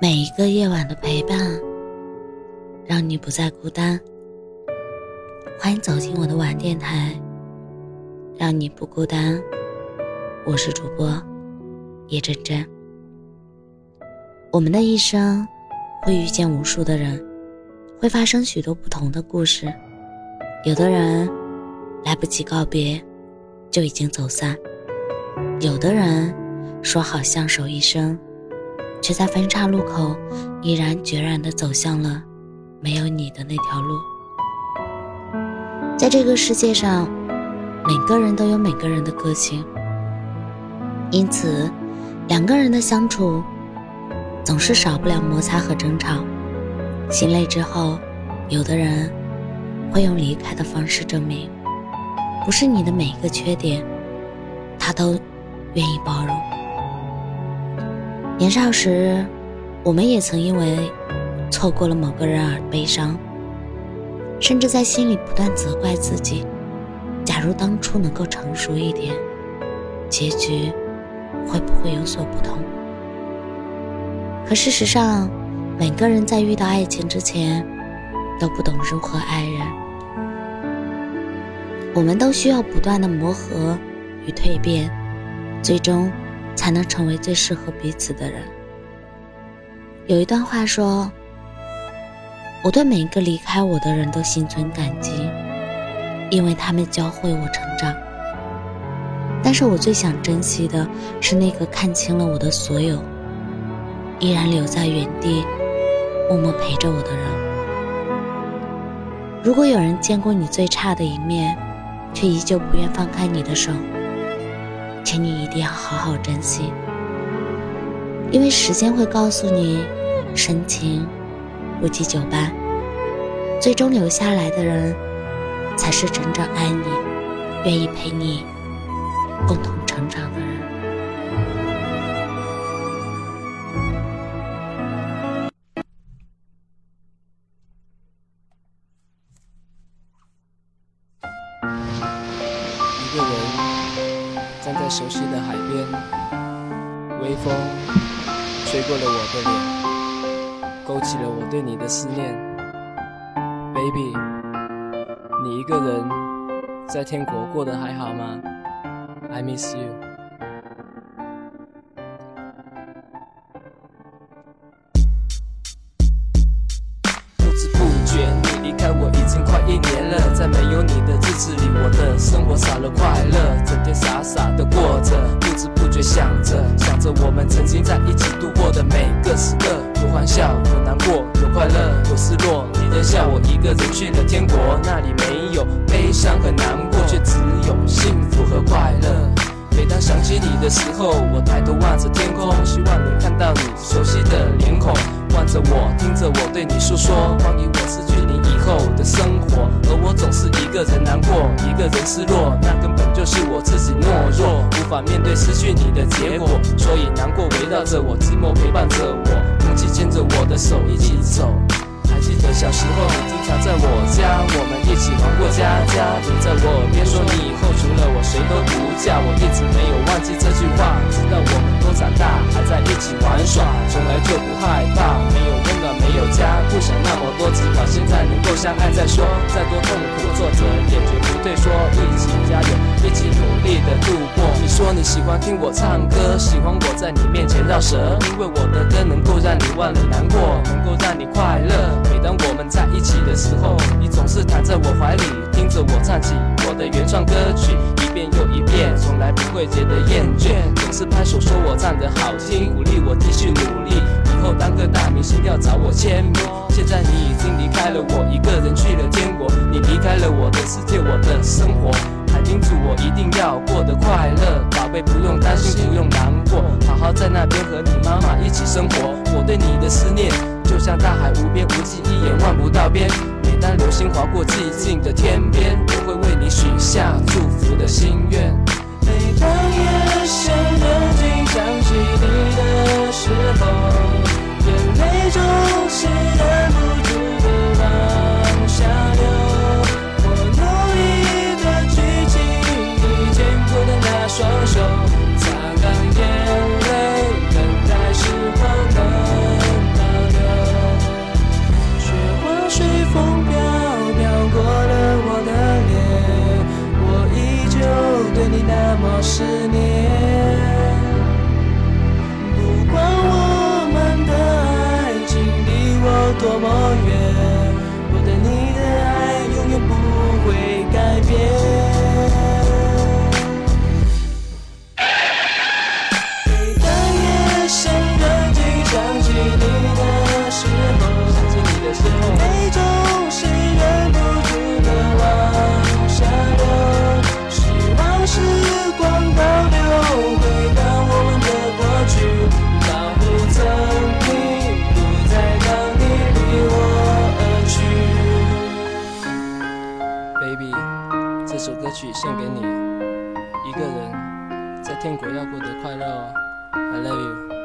每一个夜晚的陪伴，让你不再孤单。欢迎走进我的晚电台，让你不孤单。我是主播叶真真。我们的一生会遇见无数的人，会发生许多不同的故事。有的人来不及告别，就已经走散；有的人说好相守一生。却在分岔路口，毅然决然地走向了没有你的那条路。在这个世界上，每个人都有每个人的个性，因此，两个人的相处总是少不了摩擦和争吵。心累之后，有的人会用离开的方式证明，不是你的每一个缺点，他都愿意包容。年少时，我们也曾因为错过了某个人而悲伤，甚至在心里不断责怪自己：假如当初能够成熟一点，结局会不会有所不同？可事实上，每个人在遇到爱情之前，都不懂如何爱人。我们都需要不断的磨合与蜕变，最终。才能成为最适合彼此的人。有一段话说：“我对每一个离开我的人都心存感激，因为他们教会我成长。但是我最想珍惜的是那个看清了我的所有，依然留在原地，默默陪着我的人。如果有人见过你最差的一面，却依旧不愿放开你的手。”请你一定要好好珍惜，因为时间会告诉你，深情不及久伴，最终留下来的人，才是真正爱你、愿意陪你共同成长的人。一个人。在熟悉的海边，微风吹过了我的脸，勾起了我对你的思念。Baby，你一个人在天国过得还好吗？I miss you。子里，我的生活少了快乐，整天傻傻的过着，不知不觉想着想着我们曾经在一起度过的每个时刻，有欢笑，有难过，有快乐，有失落。你的笑，我一个人去了天国，那里没有悲伤和难过，却只有幸福和快乐。每当想起你的时候，我抬头望着天空，希望能看到你熟悉的脸孔，望着我，听着我对你诉说关于我失去你后的生活。而我总是一个人难过，一个人失落，那根本就是我自己懦弱，无法面对失去你的结果，所以难过围绕着我，寂寞陪伴着我，空气牵着我的手一起走。还记得小时候，你经常在我家，我们一起玩过家家。你在我耳边说，你以后除了我谁都不嫁。我一直没有忘记这句话，直到我们都长大，还在一起玩耍，从来就不害怕。好现在能够相爱再说。再多痛苦，挫折坚决不退缩，一起加油，一起努力的度过。你说你喜欢听我唱歌，喜欢我在你面前绕舌，因为我的歌能够让你忘了难过，能够让你快乐。每当我们在一起的时候，你总是躺在我怀里，听着我唱起我的原创歌曲，一遍又一遍，从来不会觉得厌倦，总是拍手说我唱得好听，鼓励我继续努力，后当个大明星要找我签名。现在你已经离开了我，一个人去了天国，你离开了我的世界，我的生活，还叮嘱我一定要过得快乐，宝贝不用担心，不用难过，好好在那边和你妈妈一起生活，我对你的思念。就像大海无边无际，一眼望不到边。每当流星划过寂静的天边，都会为你许下祝福的心愿。每当夜深人静想起多么远，我对你的爱 Baby，这首歌曲献给你，一个人在天国要过得快乐哦，I love you。